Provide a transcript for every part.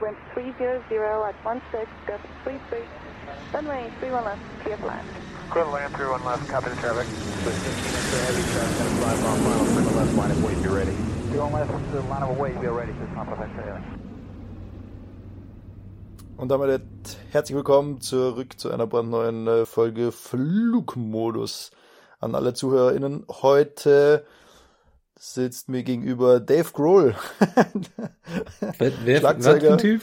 wind 300 at 16, gust 33, runway 31 left, clear for land. Clear to land, 31 left, copy the traffic. With 15 inch of heavy traffic, gonna fly final, clear left, line of weight, be ready. 31 left, uh, line of weight, be ready, just not perfect, Und damit herzlich willkommen zurück zu einer brandneuen äh, Folge Flugmodus. An alle ZuhörerInnen. Heute sitzt mir gegenüber Dave Grohl. wer, Schlagzeuger, typ?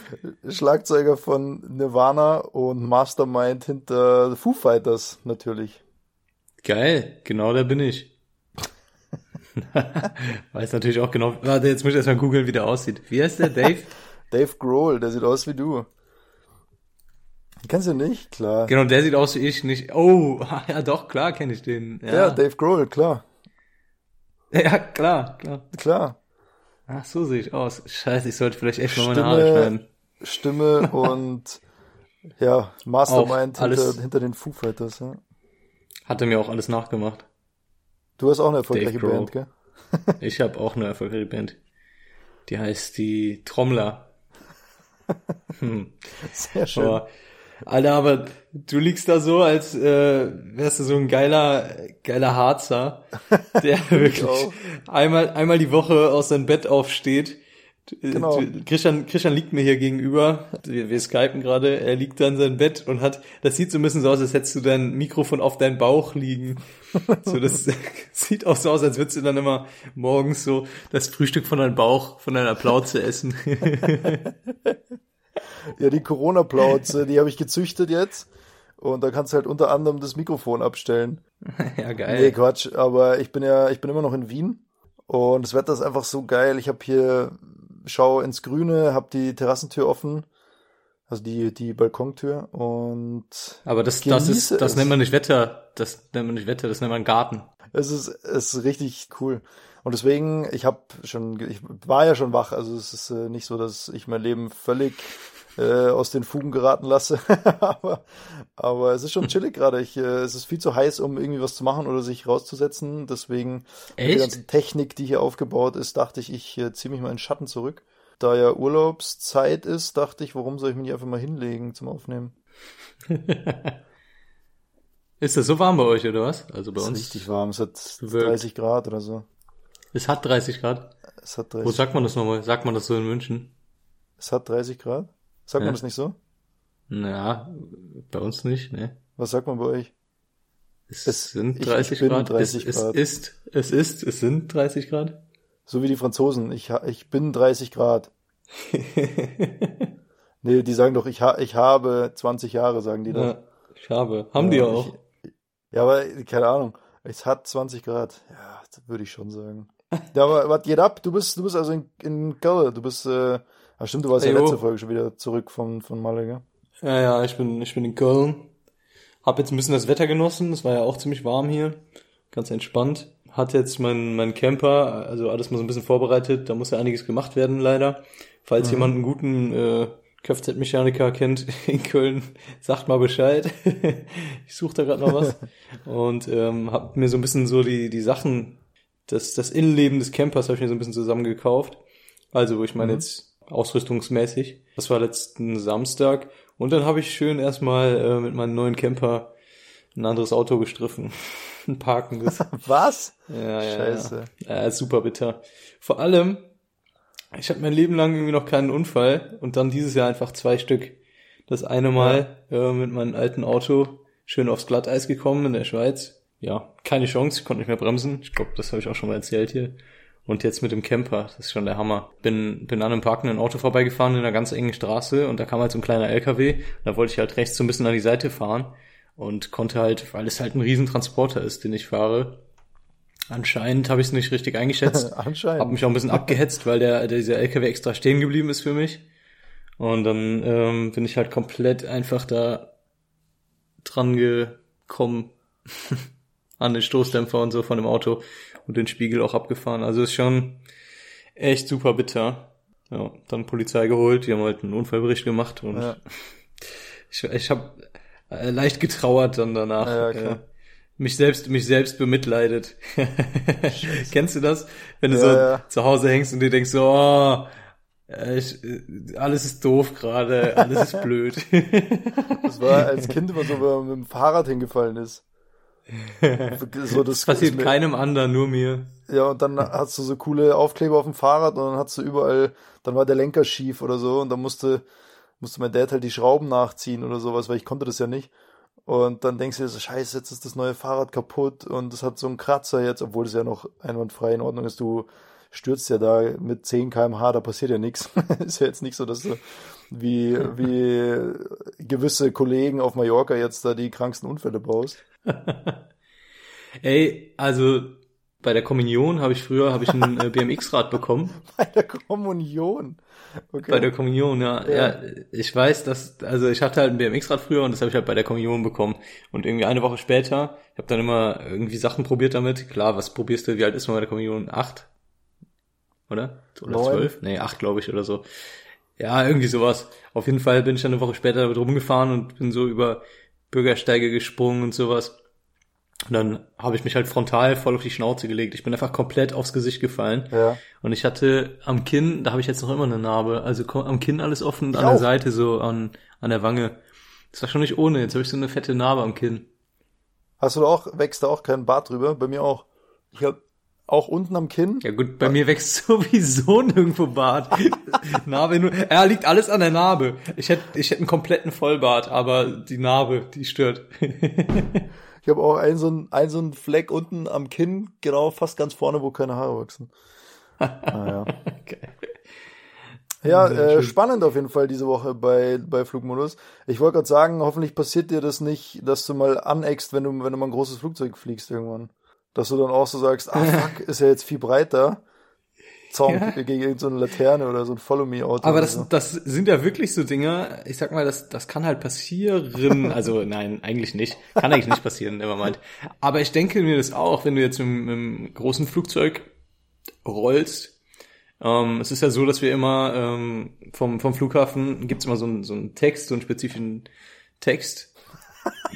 Schlagzeuger von Nirvana und Mastermind hinter Foo Fighters natürlich. Geil, genau da bin ich. Weiß natürlich auch genau. Warte, jetzt muss ich erstmal googeln, wie der aussieht. Wie heißt der, Dave? Dave Grohl, der sieht aus wie du. Kennst du nicht? Klar. Genau, der sieht aus wie ich nicht. Oh, ja doch, klar kenne ich den. Ja. ja, Dave Grohl, klar. Ja, klar, klar. Klar. Ach, so sehe ich aus. Scheiße, ich sollte vielleicht echt mal meine Haare schneiden. Stimme und ja, Mastermind hinter, hinter den Foo Fighters. Ja. Hat er mir auch alles nachgemacht. Du hast auch eine erfolgreiche Band, gell? ich habe auch eine erfolgreiche Band. Die heißt die Trommler. Hm. Sehr schön. Aber Alter, aber du liegst da so, als äh, wärst du so ein geiler, geiler Harzer, der wirklich einmal, einmal die Woche aus seinem Bett aufsteht. Genau. Christian, Christian liegt mir hier gegenüber, wir, wir skypen gerade, er liegt da in seinem Bett und hat, das sieht so ein bisschen so aus, als hättest du dein Mikrofon auf deinen Bauch liegen. So, das sieht auch so aus, als würdest du dann immer morgens so das Frühstück von deinem Bauch, von deiner Plauze essen. Ja, die Corona-Plauze, die habe ich gezüchtet jetzt. Und da kannst du halt unter anderem das Mikrofon abstellen. ja, geil. Nee, Quatsch. Aber ich bin ja, ich bin immer noch in Wien. Und das Wetter ist einfach so geil. Ich habe hier, schau ins Grüne, hab die Terrassentür offen. Also die, die Balkontür und. Aber das, das ist, das nennt man nicht Wetter. Das nennt man nicht Wetter, das nennt man Garten. Es ist, es ist richtig cool. Und deswegen, ich habe schon, ich war ja schon wach. Also es ist äh, nicht so, dass ich mein Leben völlig äh, aus den Fugen geraten lasse. aber, aber es ist schon chillig gerade. Ich, äh, es ist viel zu heiß, um irgendwie was zu machen oder sich rauszusetzen. Deswegen Echt? die ganze Technik, die hier aufgebaut ist, dachte ich, ich äh, ziehe mich mal in Schatten zurück. Da ja Urlaubszeit ist, dachte ich, warum soll ich mich nicht einfach mal hinlegen zum Aufnehmen? ist das so warm bei euch, oder was? Also bei es uns? Ist richtig warm. Es hat 30 Grad oder so. Es hat 30 Grad? Es hat 30 Wo sagt man das nochmal? Sagt man das so in München? Es hat 30 Grad? Sagt ja. man das nicht so? Na, bei uns nicht, ne? Was sagt man bei euch? Es, es sind 30 ich, ich Grad. 30 es, Grad. Es ist, es ist, es sind 30 Grad. So wie die Franzosen. Ich, ich bin 30 Grad. nee, die sagen doch, ich, ha, ich habe 20 Jahre, sagen die doch. Ja, ich habe. Haben ja, die auch. Ich, ja, aber keine Ahnung. Es hat 20 Grad. Ja, würde ich schon sagen. Ja, aber was geht ab? Du bist, du bist also in, in Köln. Du bist, äh, Ah, stimmt, du warst ja letzte Folge schon wieder zurück von, von Malaga. Ja, ja, ich bin, ich bin in Köln. Hab jetzt ein bisschen das Wetter genossen. Es war ja auch ziemlich warm hier. Ganz entspannt. Hat jetzt mein, mein Camper, also alles mal so ein bisschen vorbereitet. Da muss ja einiges gemacht werden, leider. Falls mhm. jemand einen guten, äh, Kfz-Mechaniker kennt in Köln, sagt mal Bescheid. ich suche da gerade noch was. Und ähm, habe mir so ein bisschen so die, die Sachen, das, das Innenleben des Campers habe ich mir so ein bisschen zusammengekauft. Also, ich meine mhm. jetzt ausrüstungsmäßig. Das war letzten Samstag. Und dann habe ich schön erstmal äh, mit meinem neuen Camper ein anderes Auto gestriffen. ein parkendes. Was? Ja, ja. Scheiße. Ja, ja super bitter. Vor allem, ich hatte mein Leben lang irgendwie noch keinen Unfall und dann dieses Jahr einfach zwei Stück. Das eine Mal ja. äh, mit meinem alten Auto schön aufs Glatteis gekommen in der Schweiz. Ja, keine Chance, ich konnte nicht mehr bremsen. Ich glaube, das habe ich auch schon mal erzählt hier. Und jetzt mit dem Camper, das ist schon der Hammer. Bin, bin an einem parkenden Auto vorbeigefahren in einer ganz engen Straße und da kam halt so ein kleiner LKW. Da wollte ich halt rechts so ein bisschen an die Seite fahren und konnte halt, weil es halt ein Riesentransporter ist, den ich fahre. Anscheinend habe ich es nicht richtig eingeschätzt. Anscheinend. Hab mich auch ein bisschen abgehetzt, weil der, der dieser LKW extra stehen geblieben ist für mich. Und dann ähm, bin ich halt komplett einfach da dran gekommen an den Stoßdämpfer und so von dem Auto und den Spiegel auch abgefahren. Also ist schon echt super bitter. Ja, dann Polizei geholt, die haben halt einen Unfallbericht gemacht und ja. ich, ich habe äh, leicht getrauert dann danach. Ja, ja, äh, mich selbst, mich selbst bemitleidet. Kennst du das? Wenn du so zu Hause hängst und dir denkst so, oh, Äh, ich, äh, alles ist doof gerade, alles ist blöd. Das war als Kind immer so, wenn man mit dem Fahrrad hingefallen ist. So, das, Das passiert keinem anderen, nur mir. Ja, und dann hast du so coole Aufkleber auf dem Fahrrad und dann hast du überall, dann war der Lenker schief oder so und dann musste, musste mein Dad halt die Schrauben nachziehen oder sowas, weil ich konnte das ja nicht. Und dann denkst du dir so, scheiße, jetzt ist das neue Fahrrad kaputt und es hat so einen Kratzer jetzt, obwohl es ja noch einwandfrei in Ordnung ist. Du stürzt ja da mit 10 kmh, da passiert ja nichts. ist ja jetzt nicht so, dass du wie, wie gewisse Kollegen auf Mallorca jetzt da die kranksten Unfälle baust. Ey, also bei der Kommunion habe ich früher habe ich ein äh, BMX-Rad bekommen. Bei der Kommunion. Okay. Bei der Kommunion, ja. Ja. ja. ich weiß, dass, also ich hatte halt ein BMX-Rad früher und das habe ich halt bei der Kommunion bekommen. Und irgendwie eine Woche später, ich habe dann immer irgendwie Sachen probiert damit. Klar, was probierst du, wie alt ist man bei der Kommunion? Acht? Oder? Oder Neun. zwölf? Nee, acht, glaube ich, oder so. Ja, irgendwie sowas. Auf jeden Fall bin ich dann eine Woche später damit rumgefahren und bin so über Bürgersteige gesprungen und sowas. Und dann habe ich mich halt frontal voll auf die Schnauze gelegt. Ich bin einfach komplett aufs Gesicht gefallen. Ja. Und ich hatte am Kinn, da habe ich jetzt noch immer eine Narbe, also am Kinn alles offen und Ich an der auch. Seite so an, an der Wange. Das war schon nicht ohne, jetzt habe ich so eine fette Narbe am Kinn. Hast du da auch, wächst da auch kein Bart drüber? Bei mir auch. Ich hab auch unten am Kinn. Ja gut, bei mir wächst sowieso nirgendwo Bart. Narbe nur, ja, liegt alles an der Narbe. Ich hätte ich hätte einen kompletten Vollbart, aber die Narbe, die stört. Ich habe auch einen so einen, einen so einen Fleck unten am Kinn, genau fast ganz vorne, wo keine Haare wachsen. Ah, ja. Ja, äh, spannend auf jeden Fall diese Woche bei, bei Flugmodus. Ich wollte gerade sagen, hoffentlich passiert dir das nicht, dass du mal aneckst, wenn du, wenn du mal ein großes Flugzeug fliegst irgendwann. Dass du dann auch so sagst, ah fuck, ist ja jetzt viel breiter. Zaun Ja. gegen irgendeine Laterne oder so ein Follow-Me-Auto. Aber oder das, so. das sind ja wirklich so Dinge, ich sag mal, das, das kann halt passieren. Also nein, eigentlich nicht. Kann eigentlich nicht passieren, nevermind. Aber ich denke mir das auch, wenn du jetzt mit, mit einem großen Flugzeug rollst. Ähm, es ist ja so, dass wir immer ähm, vom, vom Flughafen gibt's immer so einen, so einen Text, so einen spezifischen Text,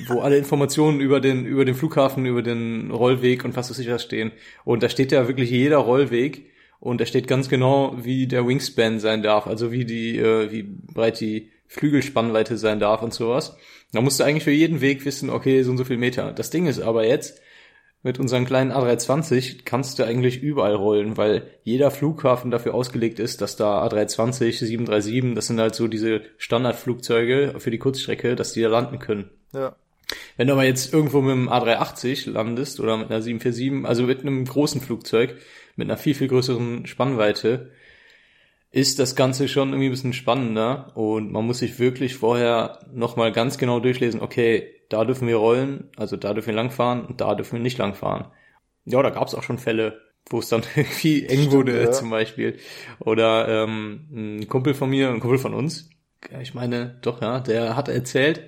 wo alle Informationen über den, über den Flughafen, über den Rollweg und was weiß ich was stehen. Und da steht ja wirklich jeder Rollweg und da steht ganz genau, wie der Wingspan sein darf, also wie die, äh, wie breit die Flügelspannweite sein darf und sowas. Da musst du eigentlich für jeden Weg wissen, okay, so und so viel Meter. Das Ding ist aber jetzt, mit unseren kleinen A320 kannst du eigentlich überall rollen, weil jeder Flughafen dafür ausgelegt ist, dass da A320, 737, das sind halt so diese Standardflugzeuge für die Kurzstrecke, dass die da landen können. Ja. Wenn du aber jetzt irgendwo mit einem A380 landest oder mit einer 747, also mit einem großen Flugzeug, mit einer viel, viel größeren Spannweite, ist das Ganze schon irgendwie ein bisschen spannender und man muss sich wirklich vorher nochmal ganz genau durchlesen, okay, da dürfen wir rollen, also da dürfen wir langfahren und da dürfen wir nicht langfahren. Ja, da gab es auch schon Fälle, wo es dann irgendwie eng Stimmt, wurde ja. zum Beispiel. Oder ähm, ein Kumpel von mir, ein Kumpel von uns, ich meine, doch, ja, der hat erzählt,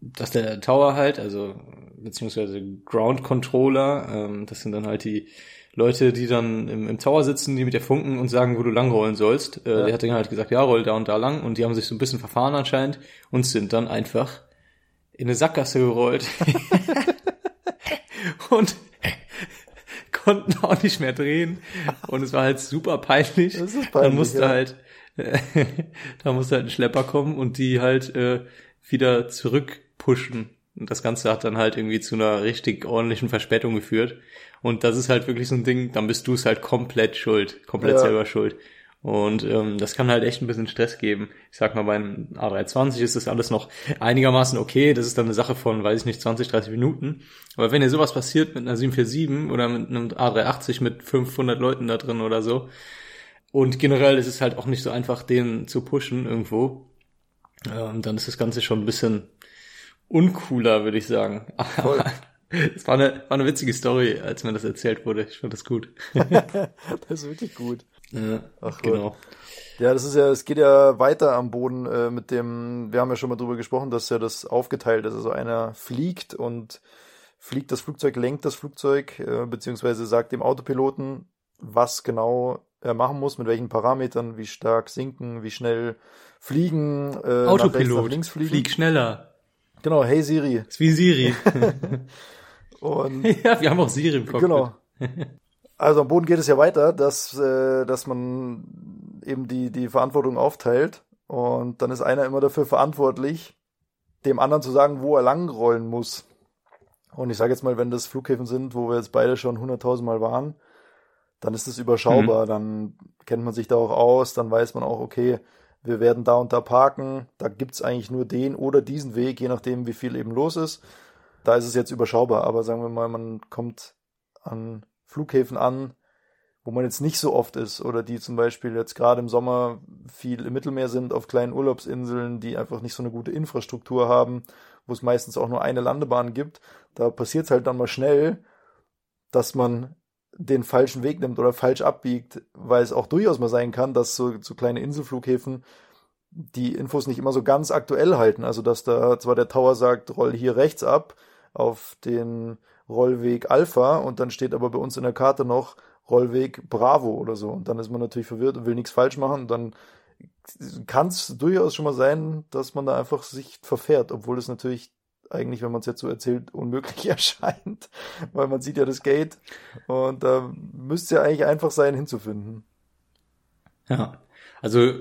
dass der Tower halt, also beziehungsweise Ground Controller, ähm, das sind dann halt die Leute, die dann im, im Tower sitzen, die mit dir funken und sagen, wo du lang rollen sollst. Äh, Ja. Der hat dann halt gesagt, ja, roll da und da lang und die haben sich so ein bisschen verfahren anscheinend und sind dann einfach in eine Sackgasse gerollt und konnten auch nicht mehr drehen und es war halt super peinlich. Das ist peinlich, dann musste ja. halt da musste halt ein Schlepper kommen und die halt äh, wieder zurückpushen. Und das Ganze hat dann halt irgendwie zu einer richtig ordentlichen Verspätung geführt. Und das ist halt wirklich so ein Ding, dann bist du es halt komplett schuld, komplett Ja. selber schuld. Und ähm, das kann halt echt ein bisschen Stress geben. Ich sag mal, bei einem A320 ist das alles noch einigermaßen okay. Das ist dann eine Sache von, weiß ich nicht, 20, 30 Minuten. Aber wenn dir sowas passiert mit einer 747 oder mit einem A380 mit 500 Leuten da drin oder so, und generell ist es halt auch nicht so einfach, den zu pushen irgendwo. Ähm, dann ist das Ganze schon ein bisschen uncooler, würde ich sagen. Voll. Es war eine, war eine witzige Story, als mir das erzählt wurde. Ich fand das gut. Das ist wirklich gut. Ja, Ach, genau. Ja, das ist ja, es geht ja weiter am Boden äh, mit dem, wir haben ja schon mal drüber gesprochen, dass ja das aufgeteilt ist. Also einer fliegt und fliegt das Flugzeug, lenkt das Flugzeug, äh, beziehungsweise sagt dem Autopiloten, was genau er machen muss, mit welchen Parametern, wie stark sinken, wie schnell fliegen, äh, nach rechts, nach Autopilot, links fliegen. flieg schneller. Genau, hey Siri. Ist wie Siri. Und ja, wir haben auch Siri im Cockpit. Genau. Also am Boden geht es ja weiter, dass, äh, dass man eben die, die Verantwortung aufteilt. Und dann ist einer immer dafür verantwortlich, dem anderen zu sagen, wo er langrollen muss. Und ich sage jetzt mal, wenn das Flughäfen sind, wo wir jetzt beide schon 100.000 Mal waren, dann ist es überschaubar. Mhm. Dann kennt man sich da auch aus, dann weiß man auch, okay, wir werden da und da parken. Da gibt's eigentlich nur den oder diesen Weg, je nachdem, wie viel eben los ist. Da ist es jetzt überschaubar. Aber sagen wir mal, man kommt an Flughäfen an, wo man jetzt nicht so oft ist oder die zum Beispiel jetzt gerade im Sommer viel im Mittelmeer sind, auf kleinen Urlaubsinseln, die einfach nicht so eine gute Infrastruktur haben, wo es meistens auch nur eine Landebahn gibt. Da passiert es halt dann mal schnell, dass man den falschen Weg nimmt oder falsch abbiegt, weil es auch durchaus mal sein kann, dass so, so kleine Inselflughäfen die Infos nicht immer so ganz aktuell halten. Also dass da zwar der Tower sagt, roll hier rechts ab auf den Rollweg Alpha und dann steht aber bei uns in der Karte noch Rollweg Bravo oder so. Und dann ist man natürlich verwirrt und will nichts falsch machen. Und dann kann es durchaus schon mal sein, dass man da einfach sich verfährt, obwohl es natürlich eigentlich, wenn man es jetzt so erzählt, unmöglich erscheint, weil man sieht ja das Gate und da müsste ja eigentlich einfach sein, hinzufinden. Ja, also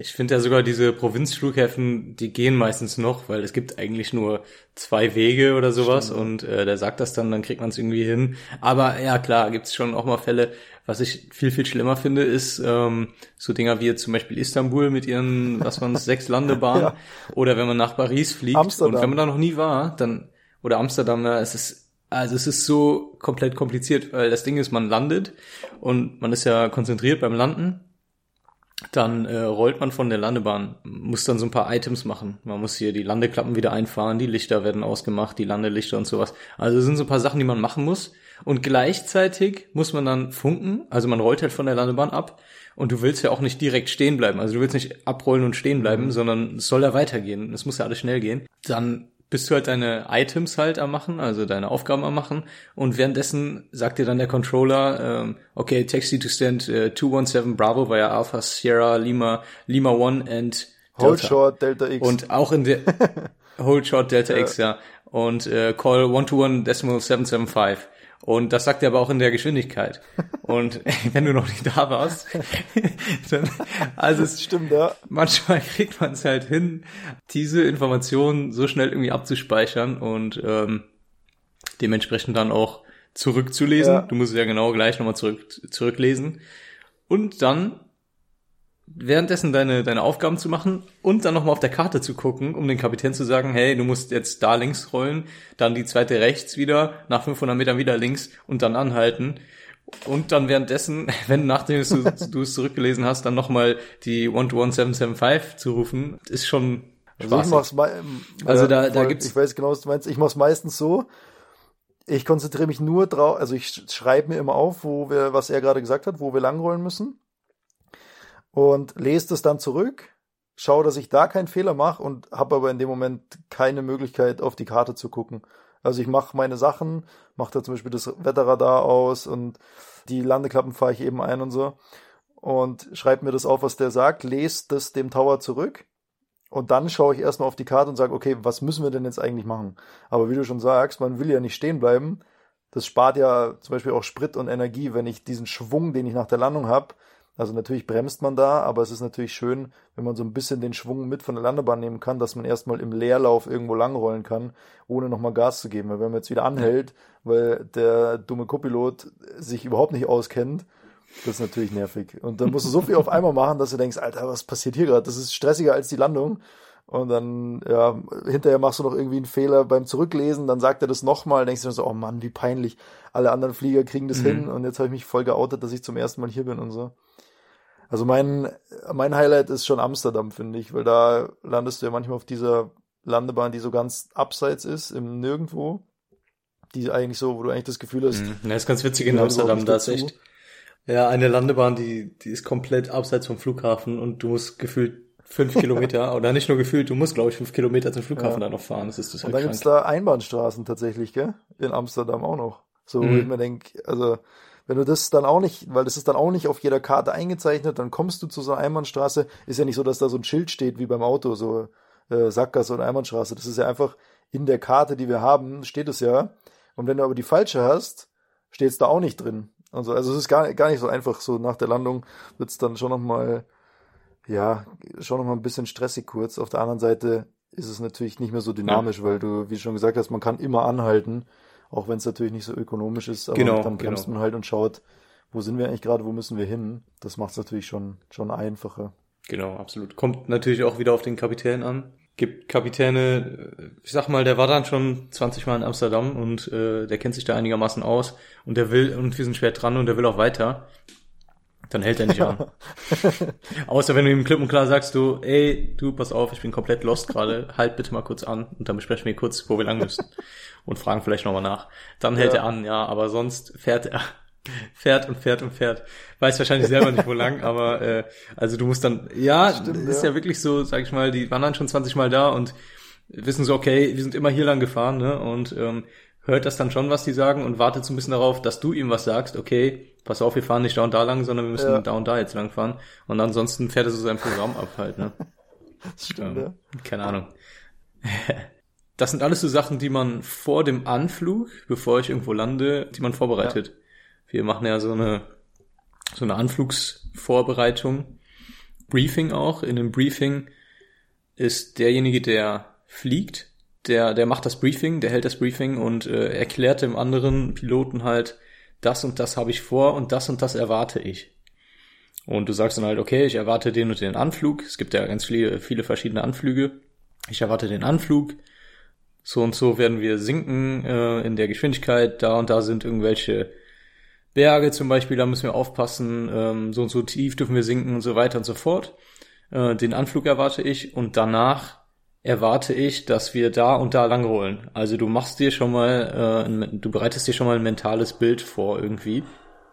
ich finde ja sogar diese Provinzflughäfen, die gehen meistens noch, weil es gibt eigentlich nur zwei Wege oder sowas Stimmt. und äh, der sagt das dann, dann kriegt man es irgendwie hin. Aber ja klar, gibt es schon auch mal Fälle. Was ich viel, viel schlimmer finde, ist ähm, so Dinger wie zum Beispiel Istanbul mit ihren, was man sechs Landebahnen ja. oder wenn man nach Paris fliegt Amsterdam. und wenn man da noch nie war, dann oder Amsterdam, ja, es ist also es ist so komplett kompliziert, weil das Ding ist, man landet und man ist ja konzentriert beim Landen dann äh, rollt man von der Landebahn, muss dann so ein paar Items machen. Man muss hier die Landeklappen wieder einfahren, die Lichter werden ausgemacht, die Landelichter und sowas. Also sind so ein paar Sachen, die man machen muss. Und gleichzeitig muss man dann funken, also man rollt halt von der Landebahn ab und du willst ja auch nicht direkt stehen bleiben. Also du willst nicht abrollen und stehen bleiben, sondern es soll ja weitergehen. Es muss ja alles schnell gehen. Dann bist du halt deine Items halt am machen, also deine Aufgaben am machen und währenddessen sagt dir dann der Controller, ähm, okay, taxi to stand äh, 217 Bravo via Alpha Sierra Lima Lima 1 and Delta. Hold short Delta X. Und auch in der Hold short Delta. X, ja. Und äh, call 121 decimal 775. Und das sagt er aber auch in der Geschwindigkeit. Und wenn du noch nicht da warst, dann, also es stimmt, ja. Manchmal kriegt man es halt hin, diese Informationen so schnell irgendwie abzuspeichern und ähm, dementsprechend dann auch zurückzulesen. Ja. Du musst es ja genau gleich nochmal zurück, zurücklesen. Und dann währenddessen deine, deine Aufgaben zu machen und dann nochmal auf der Karte zu gucken, um den Kapitän zu sagen, hey, du musst jetzt da links rollen, dann die zweite rechts wieder, nach 500 Metern wieder links und dann anhalten. Und dann währenddessen, wenn nachdem du, du es zurückgelesen hast, dann nochmal die 12175 zu rufen, ist schon also ich mach's me also da, da gibt's ich weiß genau, was du meinst. Ich mach's meistens so. Ich konzentriere mich nur drauf, also ich schreibe mir immer auf, wo wir, was er gerade gesagt hat, wo wir langrollen müssen und lese das dann zurück, schaue, dass ich da keinen Fehler mache und habe aber in dem Moment keine Möglichkeit, auf die Karte zu gucken. Also ich mache meine Sachen, mache da zum Beispiel das Wetterradar aus und die Landeklappen fahre ich eben ein und so und schreibe mir das auf, was der sagt, lese das dem Tower zurück und dann schaue ich erstmal auf die Karte und sage, okay, was müssen wir denn jetzt eigentlich machen? Aber wie du schon sagst, man will ja nicht stehen bleiben. Das spart ja zum Beispiel auch Sprit und Energie, wenn ich diesen Schwung, den ich nach der Landung habe, also natürlich bremst man da, aber es ist natürlich schön, wenn man so ein bisschen den Schwung mit von der Landebahn nehmen kann, dass man erstmal im Leerlauf irgendwo langrollen kann, ohne nochmal Gas zu geben. Weil wenn man jetzt wieder anhält, weil der dumme Copilot sich überhaupt nicht auskennt, das ist natürlich nervig. Und dann musst du so viel auf einmal machen, dass du denkst, Alter, was passiert hier gerade? Das ist stressiger als die Landung. Und dann, ja, hinterher machst du noch irgendwie einen Fehler beim Zurücklesen, dann sagt er das nochmal, denkst du so, oh Mann, wie peinlich. Alle anderen Flieger kriegen das mhm. hin und jetzt habe ich mich voll geoutet, dass ich zum ersten Mal hier bin und so. Also mein, mein Highlight ist schon Amsterdam, finde ich, weil da landest du ja manchmal auf dieser Landebahn, die so ganz abseits ist, im Nirgendwo. Die eigentlich so, wo du eigentlich das Gefühl hast. Mhm. Ja, ist ganz witzig in Amsterdam, da ist echt. Ja, eine Landebahn, die, die ist komplett abseits vom Flughafen und du musst gefühlt fünf Kilometer, oder nicht nur gefühlt, du musst, glaube ich, fünf Kilometer zum Flughafen ja. da noch fahren. Das ist das halt Und dann krank. gibt's da Einbahnstraßen tatsächlich, gell? In Amsterdam auch noch. So, mhm. wo ich mir denke, also wenn du das dann auch nicht, weil das ist dann auch nicht auf jeder Karte eingezeichnet, dann kommst du zu so einer Einbahnstraße. Ist ja nicht so, dass da so ein Schild steht wie beim Auto, so äh, Sackgasse oder Einbahnstraße. Das ist ja einfach in der Karte, die wir haben, steht es ja. Und wenn du aber die falsche hast, steht es da auch nicht drin. Also, also es ist gar, gar nicht so einfach. So nach der Landung wird es dann schon nochmal ja, schon noch mal ein bisschen stressig kurz. Auf der anderen Seite ist es natürlich nicht mehr so dynamisch, weil du, wie schon gesagt hast, man kann immer anhalten, auch wenn es natürlich nicht so ökonomisch ist, aber Genau, dann bremst genau. man halt und schaut, wo sind wir eigentlich gerade, wo müssen wir hin. Das macht es natürlich schon, schon einfacher. Genau, absolut. Kommt natürlich auch wieder auf den Kapitän an. Gibt Kapitäne, äh, ich sag mal, der war dann schon 20 Mal in Amsterdam und äh, der kennt sich da einigermaßen aus und der will, und wir sind schwer dran und der will auch weiter. Dann hält er nicht an. Außer wenn du ihm klipp und klar sagst, du, ey, du, pass auf, ich bin komplett lost gerade, halt bitte mal kurz an und dann besprechen wir kurz, wo wir lang müssen. Und fragen vielleicht nochmal nach. Dann hält Ja. er an, ja, aber sonst fährt er, fährt und fährt und fährt. Weiß wahrscheinlich selber nicht, wo lang, aber äh, also du musst dann, ja, Stimmt, ist ja. ja wirklich so, sag ich mal, die waren dann schon 20 Mal da und wissen so, okay, wir sind immer hier lang gefahren, ne? Und ähm, hört das dann schon, was die sagen und wartet so ein bisschen darauf, dass du ihm was sagst, okay, pass auf, wir fahren nicht da und da lang, sondern wir müssen Ja. da und da jetzt lang fahren. Und ansonsten fährt er so sein Programm ab halt, ne? Stimmt, Ähm, ja. Keine Ahnung. Das sind alles so Sachen, die man vor dem Anflug, bevor ich irgendwo lande, die man vorbereitet. Wir machen ja so eine, so eine Anflugsvorbereitung. Briefing auch. In dem Briefing ist derjenige, der fliegt, der, der macht das Briefing, der hält das Briefing und äh, erklärt dem anderen Piloten halt, das und das habe ich vor und das und das erwarte ich. Und du sagst dann halt, okay, ich erwarte den und den Anflug. Es gibt ja ganz viele, viele verschiedene Anflüge. Ich erwarte den Anflug. So und so werden wir sinken äh, in der Geschwindigkeit. Da und da sind irgendwelche Berge zum Beispiel, da müssen wir aufpassen. Ähm, so und so tief dürfen wir sinken und so weiter und so fort. Äh, den Anflug erwarte ich und danach erwarte ich, dass wir da und da lang rollen. Also du machst dir schon mal, äh, ein, du bereitest dir schon mal ein mentales Bild vor irgendwie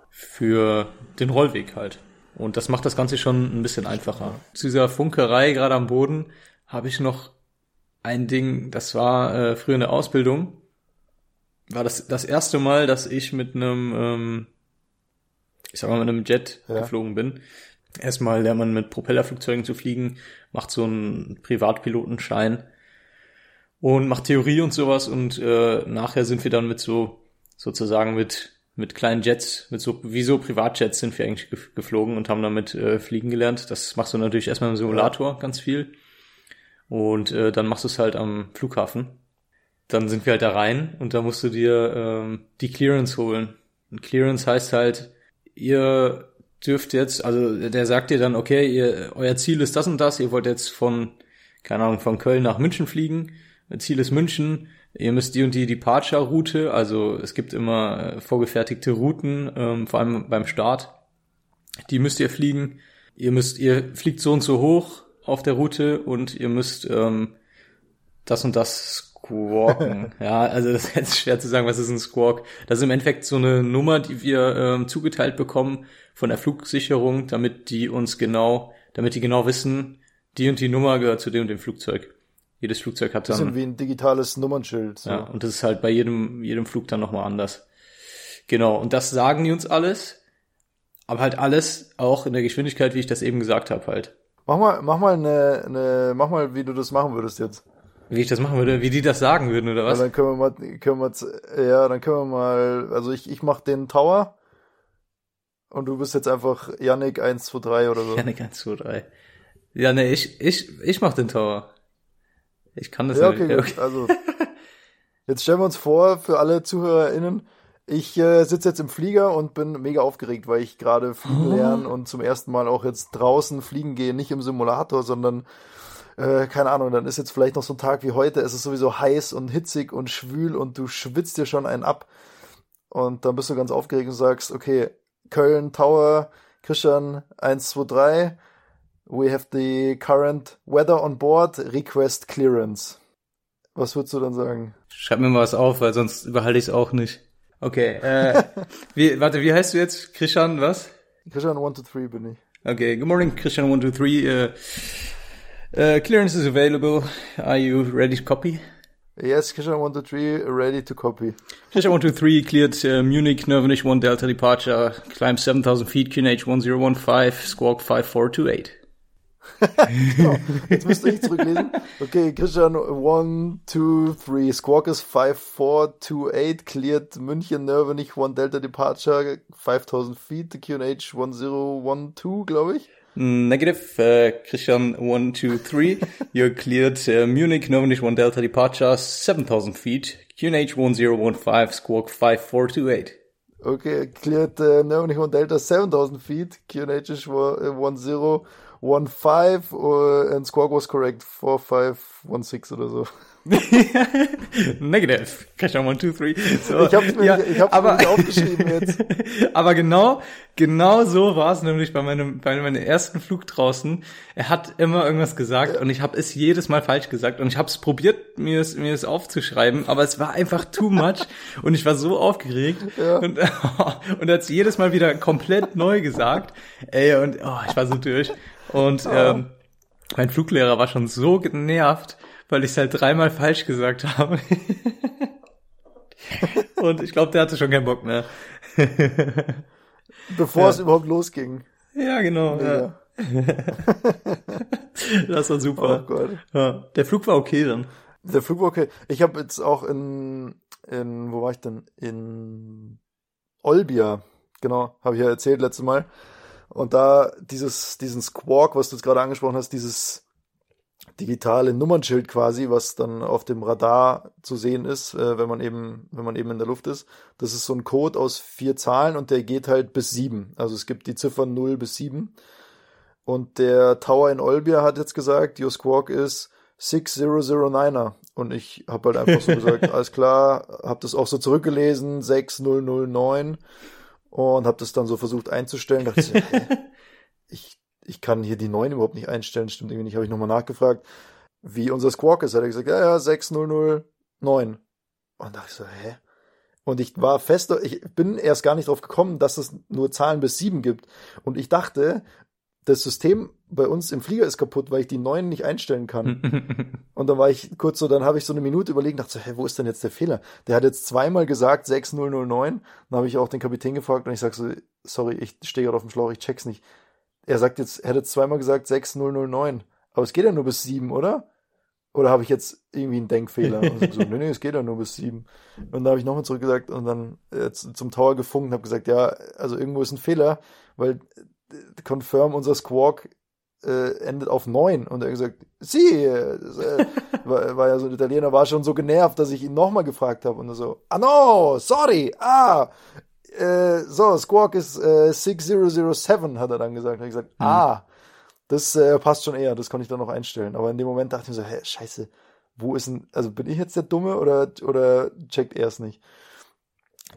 für den Rollweg halt. Und das macht das Ganze schon ein bisschen einfacher. Zu dieser Funkerei gerade am Boden habe ich noch ein Ding, das war äh, früher in der Ausbildung, war das das erste Mal, dass ich mit einem, ähm, ich sag mal, mit einem Jet Ja. geflogen bin. Erstmal lernt man mit Propellerflugzeugen zu fliegen, macht so einen Privatpilotenschein und macht Theorie und sowas und äh, nachher sind wir dann mit so sozusagen mit mit kleinen Jets, mit so wie so Privatjets sind wir eigentlich gef- geflogen und haben damit äh, fliegen gelernt. Das machst du natürlich erstmal im Simulator ganz viel und äh, dann machst du es halt am Flughafen. Dann sind wir halt da rein und da musst du dir ähm, die Clearance holen. Und Clearance heißt halt, ihr dürft jetzt, also der sagt dir dann, okay, ihr, euer Ziel ist das und das, ihr wollt jetzt von, keine Ahnung, von Köln nach München fliegen, Ziel ist München, ihr müsst die und die Departure-Route, also es gibt immer äh, vorgefertigte Routen, ähm, vor allem beim Start, die müsst ihr fliegen, ihr müsst, ihr fliegt so und so hoch auf der Route und ihr müsst ähm, das und das squawken. ja, also das ist jetzt schwer zu sagen, was ist ein Squawk. Das ist im Endeffekt so eine Nummer, die wir ähm, zugeteilt bekommen von der Flugsicherung, damit die uns genau, damit die genau wissen, die und die Nummer gehört zu dem und dem Flugzeug. Jedes Flugzeug hat Bisschen dann, wie ein digitales Nummernschild. So. ja, und das ist halt bei jedem, jedem Flug dann nochmal anders. Genau, und das sagen die uns alles, aber halt alles auch in der Geschwindigkeit, wie ich das eben gesagt habe halt. Mach mal, mach mal eine, eine, mach mal, wie du das machen würdest jetzt. Wie ich das machen würde, wie die das sagen würden, oder was? dann können wir mal, können wir, ja, dann können wir mal, also ich, ich mach den Tower und du bist jetzt einfach Yannick 1, 2, 3 oder so. Janik 1, 2, 3. Ja, nee, ich, ich, ich mach den Tower. Ich kann das Ja, nicht. okay, Ja, gut. Also, jetzt stellen wir uns vor, für alle ZuhörerInnen, ich äh, sitze jetzt im Flieger und bin mega aufgeregt, weil ich gerade fliegen Oh. lerne und zum ersten Mal auch jetzt draußen fliegen gehe, nicht im Simulator, sondern äh, keine Ahnung, dann ist jetzt vielleicht noch so ein Tag wie heute, es ist sowieso heiß und hitzig und schwül und du schwitzt dir schon einen ab und dann bist du ganz aufgeregt und sagst, okay, Köln, Tower, Christian, 1, 2, 3, we have the current weather on board, request clearance. Was würdest du dann sagen? Schreib mir mal was auf, weil sonst überhalte ich es auch nicht. Okay, äh, wie, warte, wie heißt du jetzt? Christian, was? Christian 1 to 3 bin ich. Okay, good morning, Christian 1, 2, 3. Uh, uh, clearance is available. Are you ready to copy? Yes, Christian 1 to 3, ready to copy. Christian 1, 2, 3 cleared uh, Munich, Nervenich 1 Delta departure, climb 7000 feet, QNH 1015, squawk 5428. Genau. Jetzt müsste ich zurücklesen. Okay, Christian 1, 2, 3. Squawk is 5428. Cleared München, Nervenich, 1 Delta Departure, 5000 feet. QNH 1012, glaube ich. Negative, uh, Christian 123. You're cleared uh, Munich, Novenish 1 Delta departure, 7000 feet. QNH 1015, squawk 5428. Okay, cleared uh, Novnik und Delta 7000 feet. QNH is uh, 1015 uh, and squawk was correct 4516 oder so. Negative. Christian 123. So, Ich hab's mir, ja, ich hab's aber, mir nicht aufgeschrieben jetzt. aber genau, genau so war es nämlich bei meinem, bei meinem ersten Flug draußen. Er hat immer irgendwas gesagt und ich habe es jedes Mal falsch gesagt und ich habe es probiert, mir es, mir es aufzuschreiben, aber es war einfach too much und ich war so aufgeregt Ja. und, und er hat es jedes Mal wieder komplett neu gesagt. Ey, und oh, ich war so durch. Und ähm, mein Fluglehrer war schon so genervt, weil ich es halt dreimal falsch gesagt habe. und ich glaube, der hatte schon keinen Bock mehr. Bevor Ja. es überhaupt losging. Ja, genau. Ja. Das war Oh super. Gott. Ja. Der Flug war okay dann. Der Flug war okay. Ich habe jetzt auch in, in, wo war ich denn? In Olbia, genau, habe ich ja erzählt letztes Mal. Und da dieses, diesen Squawk, was du jetzt gerade angesprochen hast, dieses digitale Nummernschild quasi, was dann auf dem Radar zu sehen ist, äh, wenn man eben, wenn man eben in der Luft ist. Das ist so ein Code aus vier Zahlen und der geht halt bis sieben. Also es gibt die Ziffern 0 bis 7. Und der Tower in Olbia hat jetzt gesagt, your Squawk ist 6009er. Und ich habe halt einfach so gesagt, alles klar, habe das auch so zurückgelesen, 6009 und habe das dann so versucht einzustellen. Dachte ich, ich, ich kann hier die 9 überhaupt nicht einstellen, stimmt irgendwie nicht. Habe ich nochmal nachgefragt, wie unser Squawk ist. Hat er gesagt, ja, ja, 6009. Und dachte ich so, hä? Und ich war fest, ich bin erst gar nicht drauf gekommen, dass es nur Zahlen bis 7 gibt. Und ich dachte, das System bei uns im Flieger ist kaputt, weil ich die 9 nicht einstellen kann. Und dann war ich kurz so, dann habe ich so eine Minute überlegt, dachte so, hä, wo ist denn jetzt der Fehler? Der hat jetzt zweimal gesagt 6009. Dann habe ich auch den Kapitän gefragt und ich sag so, sorry, ich stehe gerade auf dem Schlauch, ich check's nicht. Er sagt jetzt, er hat jetzt zweimal gesagt 6009. Aber es geht ja nur bis 7, oder? Oder habe ich jetzt irgendwie einen Denkfehler? Und so, nee, nee, es geht ja nur bis 7. Und dann habe ich nochmal zurückgesagt und dann äh, zum Tower gefunkt und habe gesagt, ja, also irgendwo ist ein Fehler, weil confirm unser Squawk äh, endet auf 9 und er hat gesagt, sie, äh, äh, war, war ja so ein Italiener, war schon so genervt, dass ich ihn nochmal gefragt habe und er so, ah no, sorry, ah, äh, so, Squawk ist äh, 6007, hat er dann gesagt. Hat ich gesagt, ah, das äh, passt schon eher, das konnte ich dann noch einstellen. Aber in dem Moment dachte ich mir so, hä, scheiße, wo ist denn, also bin ich jetzt der Dumme oder, oder checkt er es nicht?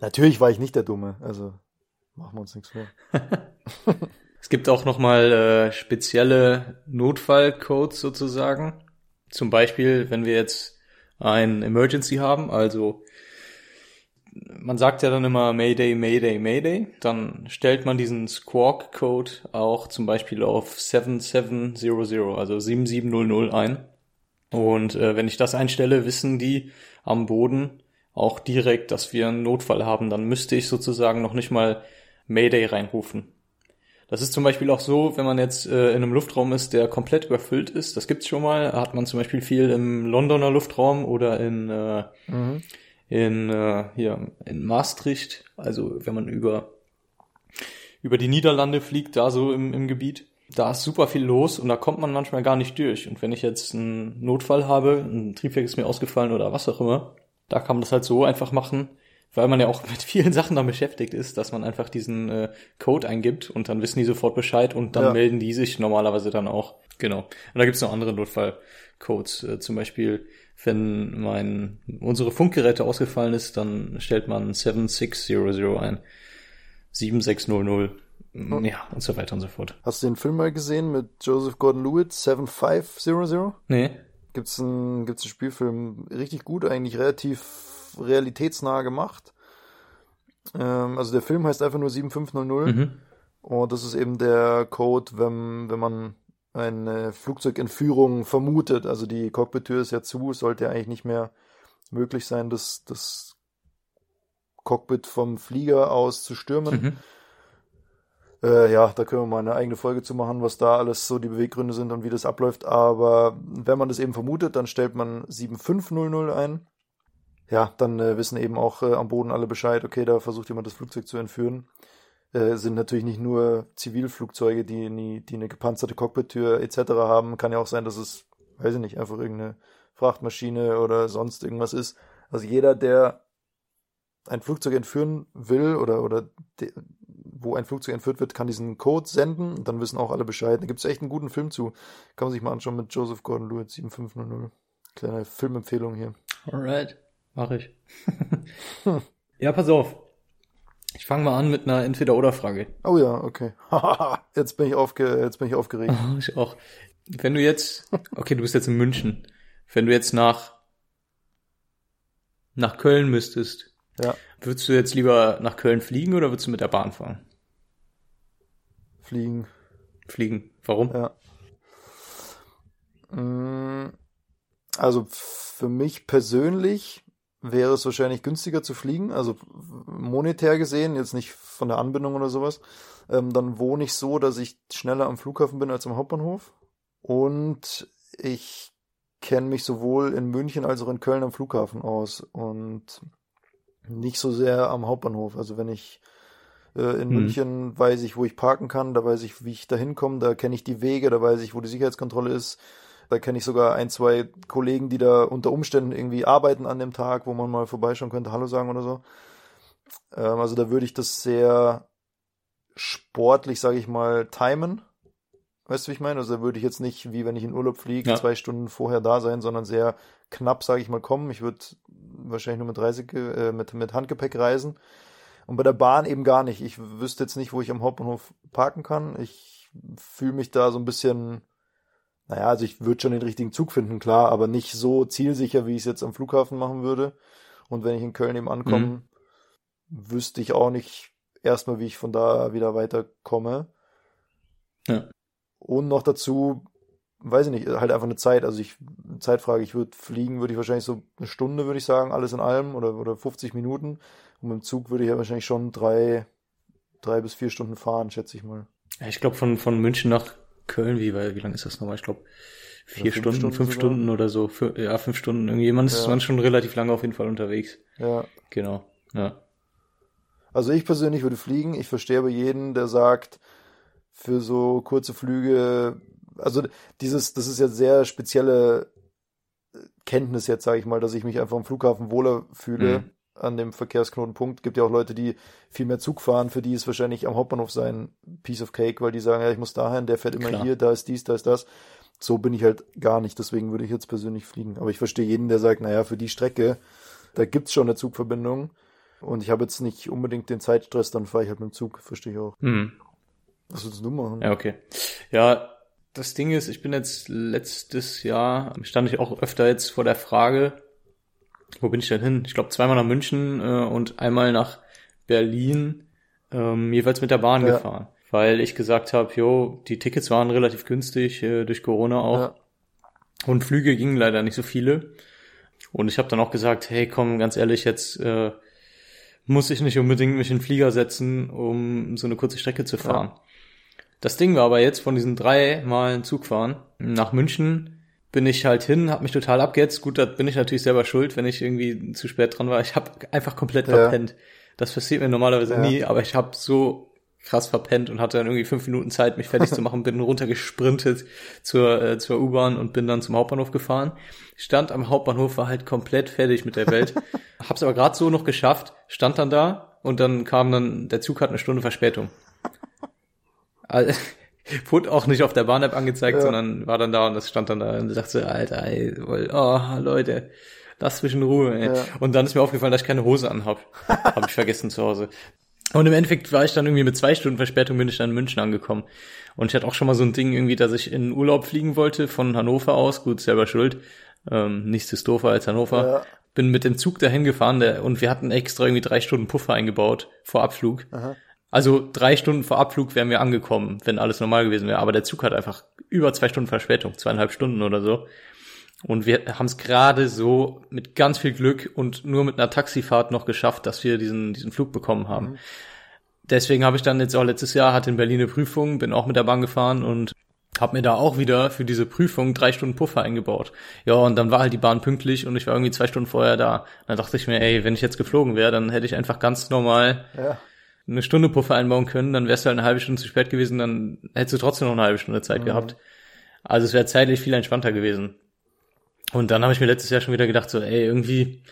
Natürlich war ich nicht der Dumme, also machen wir uns nichts vor. Es gibt auch nochmal äh, spezielle Notfallcodes sozusagen. Zum Beispiel, wenn wir jetzt ein Emergency haben, also man sagt ja dann immer Mayday, Mayday, Mayday, dann stellt man diesen Squawk-Code auch zum Beispiel auf 7700, also 7700 ein. Und äh, wenn ich das einstelle, wissen die am Boden auch direkt, dass wir einen Notfall haben. Dann müsste ich sozusagen noch nicht mal Mayday reinrufen. Das ist zum Beispiel auch so, wenn man jetzt äh, in einem Luftraum ist, der komplett überfüllt ist. Das gibt's schon mal. Hat man zum Beispiel viel im Londoner Luftraum oder in äh, Mhm. in äh, hier in Maastricht. Also wenn man über über die Niederlande fliegt, da so im, im Gebiet. Da ist super viel los und da kommt man manchmal gar nicht durch. Und wenn ich jetzt einen Notfall habe, ein Triebwerk ist mir ausgefallen oder was auch immer, da kann man das halt so einfach machen, weil man ja auch mit vielen Sachen dann beschäftigt ist, dass man einfach diesen äh, Code eingibt und dann wissen die sofort Bescheid und dann Ja. melden die sich normalerweise dann auch. Genau. Und da gibt's noch andere Notfallcodes. Äh, zum Beispiel, wenn mein unsere Funkgeräte ausgefallen ist, dann stellt man 7600 ein. 7600. Hm. Ja, und so weiter und so fort. Hast du den Film mal gesehen mit Joseph Gordon-Lewitt, 7500? Nee. Gibt's ein, gibt's einen Spielfilm, richtig gut eigentlich, relativ realitätsnah gemacht. Ähm, also der Film heißt einfach nur 7500 Mhm. und das ist eben der Code, wenn, wenn man eine Flugzeugentführung vermutet. Also die Cockpit-Tür ist ja zu, es sollte ja eigentlich nicht mehr möglich sein, das, das Cockpit vom Flieger aus zu stürmen. Mhm. Äh, ja, da können wir mal eine eigene Folge zu machen, was da alles so die Beweggründe sind und wie das abläuft. Aber wenn man das eben vermutet, dann stellt man 7500 ein. Ja, dann äh, wissen eben auch äh, am Boden alle Bescheid, okay, da versucht jemand das Flugzeug zu entführen. äh, sind natürlich nicht nur Zivilflugzeuge, die, die, die eine gepanzerte Cockpit-Tür etc. haben. Kann ja auch sein, dass es, weiß ich nicht, einfach irgendeine Frachtmaschine oder sonst irgendwas ist. Also jeder, der ein Flugzeug entführen will oder, oder de, wo ein Flugzeug entführt wird, kann diesen Code senden und dann wissen auch alle Bescheid. Da gibt es echt einen guten Film zu. Kann man sich mal anschauen mit Joseph Gordon-Lewitt 7500. Kleine Filmempfehlung hier. Alright, mach ich. ja, pass auf. Ich fange mal an mit einer Entweder-Oder-Frage. Oh ja, okay. jetzt bin ich aufge jetzt bin ich aufgeregt. ich auch. Wenn du jetzt, okay, du bist jetzt in München. Wenn du jetzt nach nach Köln müsstest, Ja, würdest du jetzt lieber nach Köln fliegen oder würdest du mit der Bahn fahren? fliegen. Fliegen. Warum? Ja. Mm, Also für mich persönlich wäre es wahrscheinlich günstiger zu fliegen, also monetär gesehen, jetzt nicht von der Anbindung oder sowas. Ähm, dann wohne ich so, dass ich schneller am Flughafen bin als am Hauptbahnhof. Und ich kenne mich sowohl in München als auch in Köln am Flughafen aus und nicht so sehr am Hauptbahnhof. Also wenn ich äh, in Mhm. München weiß ich, wo ich parken kann, da weiß ich, wie ich da hinkomme, da kenne ich die Wege, da weiß ich, wo die Sicherheitskontrolle ist. Da kenne ich sogar ein, zwei Kollegen, die da unter Umständen irgendwie arbeiten an dem Tag, wo man mal vorbeischauen könnte, Hallo sagen oder so. Ähm, also da würde ich das sehr sportlich, sage ich mal, timen. Weißt du, wie ich meine? Also da würde ich jetzt nicht, wie wenn ich in Urlaub fliege, Ja. zwei Stunden vorher da sein, sondern sehr knapp, sage ich mal, kommen. Ich würde wahrscheinlich nur mit, Reise, äh, mit, mit Handgepäck reisen. Und bei der Bahn eben gar nicht. Ich wüsste jetzt nicht, wo ich am Hauptbahnhof parken kann. Ich fühle mich da so ein bisschen, naja, also ich würde schon den richtigen Zug finden, klar, aber nicht so zielsicher, wie ich es jetzt am Flughafen machen würde. Und wenn ich in Köln eben ankomme, Mhm. wüsste ich auch nicht erstmal, wie ich von da wieder weiterkomme. Ja. Und noch dazu, weiß ich nicht, halt einfach eine Zeit. Also ich, Zeitfrage, ich würde fliegen, würde ich wahrscheinlich so eine Stunde, würde ich sagen, alles in allem oder, oder 50 Minuten. Und mit dem Zug würde ich ja wahrscheinlich schon drei, drei bis vier Stunden fahren, schätze ich mal. Ja, ich glaube von, von München nach Köln, wie, weil, wie lange ist das nochmal? Ich glaube vier Stunden, Stunden fünf sogar. Stunden oder so. Fü- ja, fünf Stunden. Irgendwie, man ist Ja. man schon relativ lange auf jeden Fall unterwegs. Ja. Genau. Ja. Also ich persönlich würde fliegen. Ich verstehe aber jeden, der sagt, für so kurze Flüge, also dieses, das ist ja sehr spezielle Kenntnis jetzt, sage ich mal, dass ich mich einfach am Flughafen wohler fühle Mhm. An dem Verkehrsknotenpunkt. Gibt ja auch Leute, die viel mehr Zug fahren, für die ist wahrscheinlich am Hauptbahnhof sein Piece of Cake, weil die sagen, ja, ich muss dahin, der fährt immer Klar. hier, da ist dies, da ist das. So bin ich halt gar nicht, deswegen würde ich jetzt persönlich fliegen. Aber ich verstehe jeden, der sagt, naja, für die Strecke, da gibt's schon eine Zugverbindung und ich habe jetzt nicht unbedingt den Zeitstress, dann fahre ich halt mit dem Zug, verstehe ich auch. Mhm. Was willst du machen? Ja, okay. Ja, das Ding ist, ich bin jetzt letztes Jahr, stand ich auch öfter jetzt vor der Frage, wo bin ich denn hin? Ich glaube zweimal nach München äh, und einmal nach Berlin, ähm, jeweils mit der Bahn Ja. gefahren. Weil ich gesagt habe, jo, die Tickets waren relativ günstig, äh, durch Corona auch. Ja. Und Flüge gingen leider nicht so viele. Und ich habe dann auch gesagt, hey, komm, ganz ehrlich, jetzt äh, muss ich nicht unbedingt mich in den Flieger setzen, um so eine kurze Strecke zu fahren. Das Ding war aber jetzt von diesen drei Malen Zugfahren nach München bin ich halt hin, hab mich total abgehetzt. Gut, da bin ich natürlich selber schuld, wenn ich irgendwie zu spät dran war. Ich habe einfach komplett Ja. verpennt. Das passiert mir normalerweise Ja. nie, aber ich habe so krass verpennt und hatte dann irgendwie fünf Minuten Zeit, mich fertig zu machen, bin runtergesprintet zur, äh, zur U-Bahn und bin dann zum Hauptbahnhof gefahren. Stand am Hauptbahnhof, war halt komplett fertig mit der Welt. Hab's aber gerade so noch geschafft, stand dann da und dann kam dann, der Zug hat eine Stunde Verspätung. Also, wurde auch nicht auf der Bahn-App angezeigt, Ja. sondern war dann da und das stand dann da und dachte so, Alter, ey, oh, Leute, lass mich in Ruhe, ey. Ja. Und dann ist mir aufgefallen, dass ich keine Hose anhab. Hab ich vergessen zu Hause. Und im Endeffekt war ich dann irgendwie mit zwei Stunden Verspätung bin ich dann in München angekommen. Und ich hatte auch schon mal so ein Ding irgendwie, dass ich in Urlaub fliegen wollte von Hannover aus. Gut, selber schuld. Ähm, nichts ist doofer als Hannover. Ja. Bin mit dem Zug dahin gefahren der, und wir hatten extra irgendwie drei Stunden Puffer eingebaut vor Abflug. Aha. Also drei Stunden vor Abflug wären wir angekommen, wenn alles normal gewesen wäre. Aber der Zug hat einfach über zwei Stunden Verspätung, zweieinhalb Stunden oder so. Und wir haben es gerade so mit ganz viel Glück und nur mit einer Taxifahrt noch geschafft, dass wir diesen, diesen Flug bekommen haben. Deswegen habe ich dann jetzt auch letztes Jahr, hatte in Berlin eine Prüfung, bin auch mit der Bahn gefahren und habe mir da auch wieder für diese Prüfung drei Stunden Puffer eingebaut. Ja, und dann war halt die Bahn pünktlich und ich war irgendwie zwei Stunden vorher da. Dann dachte ich mir, ey, wenn ich jetzt geflogen wäre, dann hätte ich einfach ganz normal Ja. Eine Stunde Puffer einbauen können, dann wärst du halt eine halbe Stunde zu spät gewesen, dann hättest du trotzdem noch eine halbe Stunde Zeit Mhm. gehabt. Also es wäre zeitlich viel entspannter gewesen. Und dann habe ich mir letztes Jahr schon wieder gedacht, so, ey, irgendwie,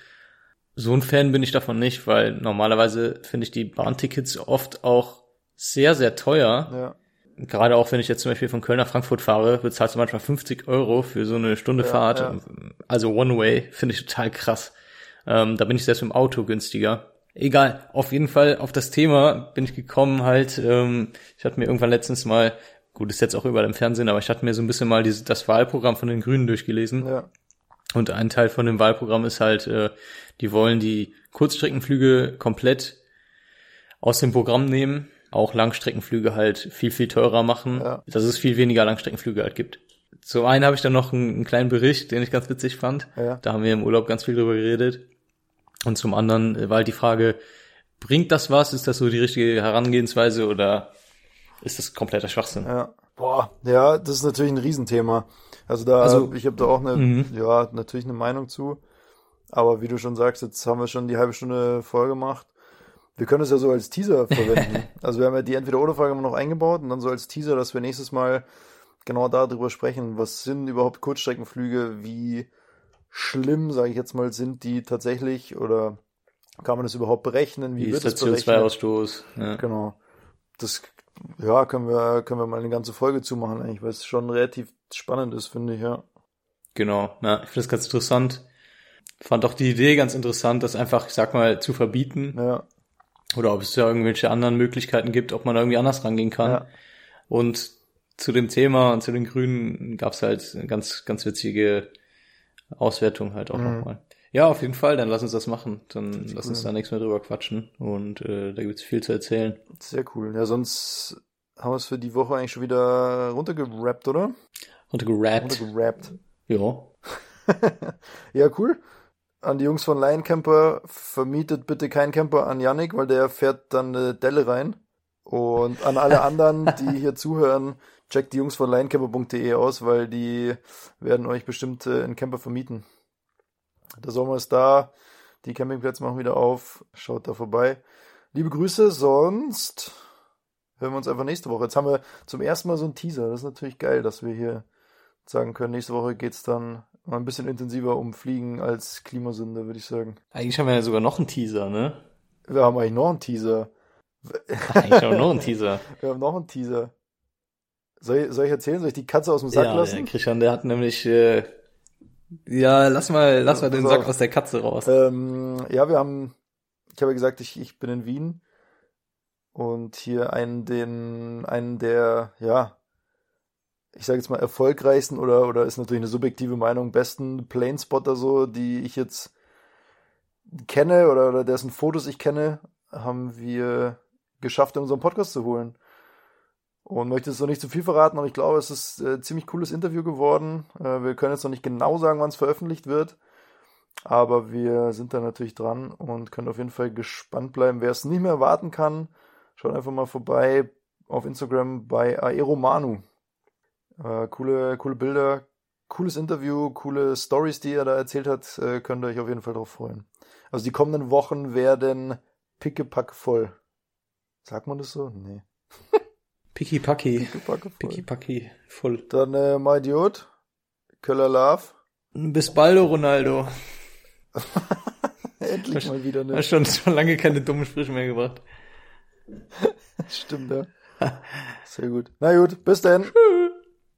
so ein Fan bin ich davon nicht, weil normalerweise finde ich die Bahntickets oft auch sehr, sehr teuer. Ja. Gerade auch wenn ich jetzt zum Beispiel von Köln nach Frankfurt fahre, bezahlst du manchmal 50 Euro für so eine Stunde Ja, Fahrt. ja. Also One Way finde ich total krass. Ähm, da bin ich selbst im Auto günstiger. Egal, auf jeden Fall auf das Thema bin ich gekommen halt. Ähm, ich hatte mir irgendwann letztens mal, gut, ist jetzt auch überall im Fernsehen, aber ich hatte mir so ein bisschen mal dieses, das Wahlprogramm von den Grünen durchgelesen. Ja. Und ein Teil von dem Wahlprogramm ist halt, äh, die wollen die Kurzstreckenflüge komplett aus dem Programm nehmen, auch Langstreckenflüge halt viel, viel teurer machen, Ja. dass es viel weniger Langstreckenflüge halt gibt. Zum einen habe ich dann noch einen, einen kleinen Bericht, den ich ganz witzig fand. Ja. Da haben wir im Urlaub ganz viel drüber geredet. Und zum anderen äh, war halt die Frage, bringt das was? Ist das so die richtige Herangehensweise oder ist das kompletter Schwachsinn? Ja. Boah, ja, das ist natürlich ein Riesenthema. Also da, Also- ich habe da auch eine, Mhm. ja, natürlich eine Meinung zu. Aber wie du schon sagst, jetzt haben wir schon die halbe Stunde voll gemacht. Wir können es ja so als Teaser verwenden. also wir haben ja die Entweder-Oder-Frage immer noch eingebaut und dann so als Teaser, dass wir nächstes Mal genau darüber sprechen, was sind überhaupt Kurzstreckenflüge, wie schlimm, sage ich jetzt mal, sind die tatsächlich oder kann man das überhaupt berechnen, wie, Wie wird ist es der berechnet? CO2-Ausstoß? Ja. Genau. Das, ja, können wir, können wir mal eine ganze Folge zumachen, eigentlich, weil es schon relativ spannend ist, finde ich, ja. Genau, ja, ich finde das ganz interessant. Fand auch die Idee ganz interessant, das einfach, ich sag mal, zu verbieten. Ja, Oder ob es ja irgendwelche anderen Möglichkeiten gibt, ob man da irgendwie anders rangehen kann. ja. Und zu dem Thema und zu den Grünen gab es halt ganz, ganz witzige Auswertung halt auch Mhm. nochmal. Ja, auf jeden Fall, dann lass uns das machen. Dann lass uns cool. da nichts mehr drüber quatschen. Und äh, da gibt's viel zu erzählen. Sehr cool. Ja, sonst haben wir es für die Woche eigentlich schon wieder runtergerappt, oder? Und gerappt. Runtergerappt. Ja. ja, cool. An die Jungs von Lion Camper, vermietet bitte keinen Camper an Yannick, weil der fährt dann eine Delle rein. Und an alle anderen, die hier zuhören, checkt die Jungs von lioncamper.de aus, weil die werden euch bestimmt äh, einen Camper vermieten. Der Sommer ist da, die Campingplätze machen wieder auf, schaut da vorbei. Liebe Grüße, sonst hören wir uns einfach nächste Woche. Jetzt haben wir zum ersten Mal so einen Teaser. Das ist natürlich geil, dass wir hier sagen können, nächste Woche geht's dann mal ein bisschen intensiver um Fliegen als Klimasünde, würde ich sagen. Eigentlich haben wir ja sogar noch einen Teaser, ne? Wir haben eigentlich noch einen Teaser. Haben wir noch einen Teaser. Wir haben noch einen Teaser. Soll ich, soll ich erzählen? Soll ich die Katze aus dem Sack ja, lassen? der Christian, der hat nämlich, äh, ja, lass mal, lass mal den Sack aus der Katze raus. Ähm, ja, wir haben, ich habe ja gesagt, ich, ich bin in Wien und hier einen, den, einen der, ja, ich sage jetzt mal erfolgreichsten oder, oder ist natürlich eine subjektive Meinung, besten Planespotter so, die ich jetzt kenne oder, oder dessen Fotos ich kenne, haben wir geschafft, in unseren Podcast zu holen. Und möchte jetzt noch nicht zu viel verraten, aber ich glaube, es ist äh, ziemlich cooles Interview geworden. Äh, wir können jetzt noch nicht genau sagen, wann es veröffentlicht wird. Aber wir sind da natürlich dran und können auf jeden Fall gespannt bleiben. Wer es nicht mehr erwarten kann, schaut einfach mal vorbei auf Instagram bei Aeromanu. Äh, coole, coole Bilder, cooles Interview, coole Stories, die er da erzählt hat, äh, könnt ihr euch auf jeden Fall drauf freuen. Also die kommenden Wochen werden pickepack voll. Sagt man das so? Nee. Pickepack voll. Piki Paki. Voll. Dann äh, mein Idiot, Köller Love. Bis baldo, Ronaldo. Endlich mal wieder eine Hast schon, schon lange keine dummen Sprüche mehr gebracht. Stimmt, ja. Sehr gut. Na gut, bis dann. Tschüss.